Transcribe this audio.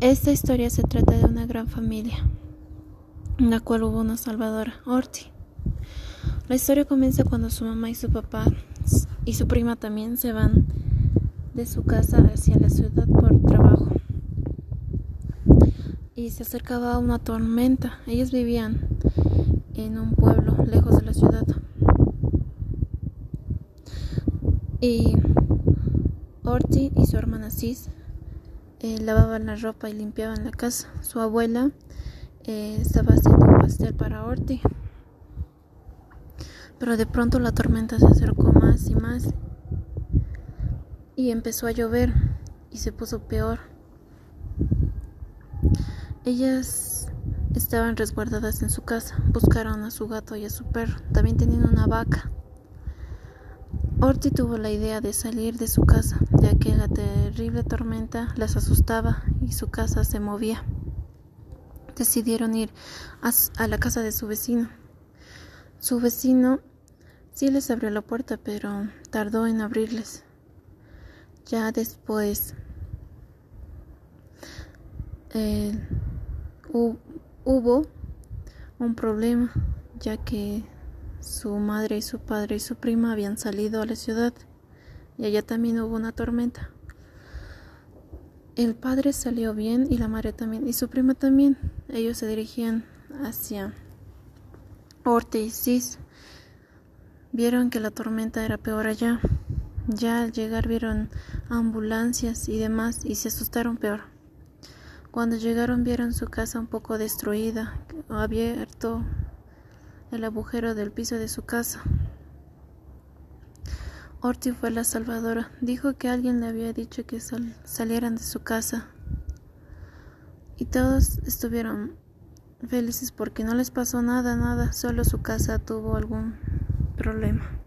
Esta historia se trata de una gran familia, en la cual hubo una salvadora, Orti. La historia comienza cuando su mamá y su papá y su prima también se van de su casa hacia la ciudad por trabajo. Y se acercaba una tormenta. Ellos vivían en un pueblo lejos de la ciudad. Y Orti y su hermana Cis eh, lavaban la ropa y limpiaban la casa. Su abuela eh, estaba haciendo un pastel para Orti. Pero de pronto la tormenta se acercó más y más y empezó a llover y se puso peor. Ellas estaban resguardadas en su casa, buscaron a su gato y a su perro, también tenían una vaca. Orti tuvo la idea de salir de su casa, ya que la terrible tormenta las asustaba y su casa se movía. Decidieron ir a, la casa de su vecino. Su vecino sí les abrió la puerta, pero tardó en abrirles. Ya después eh, hubo un problema, ya que su madre y su padre y su prima habían salido a la ciudad y allá también hubo una tormenta. El padre salió bien y la madre también y su prima también. Ellos se dirigían hacia Ortiz. Vieron que la tormenta era peor allá. Ya al llegar vieron ambulancias y demás y se asustaron peor. Cuando llegaron vieron su casa un poco destruida, abierto el agujero del piso de su casa. Orti fue la salvadora. Dijo que alguien le había dicho que salieran de su casa. Y todos estuvieron felices porque no les pasó nada, nada. Solo su casa tuvo algún problema.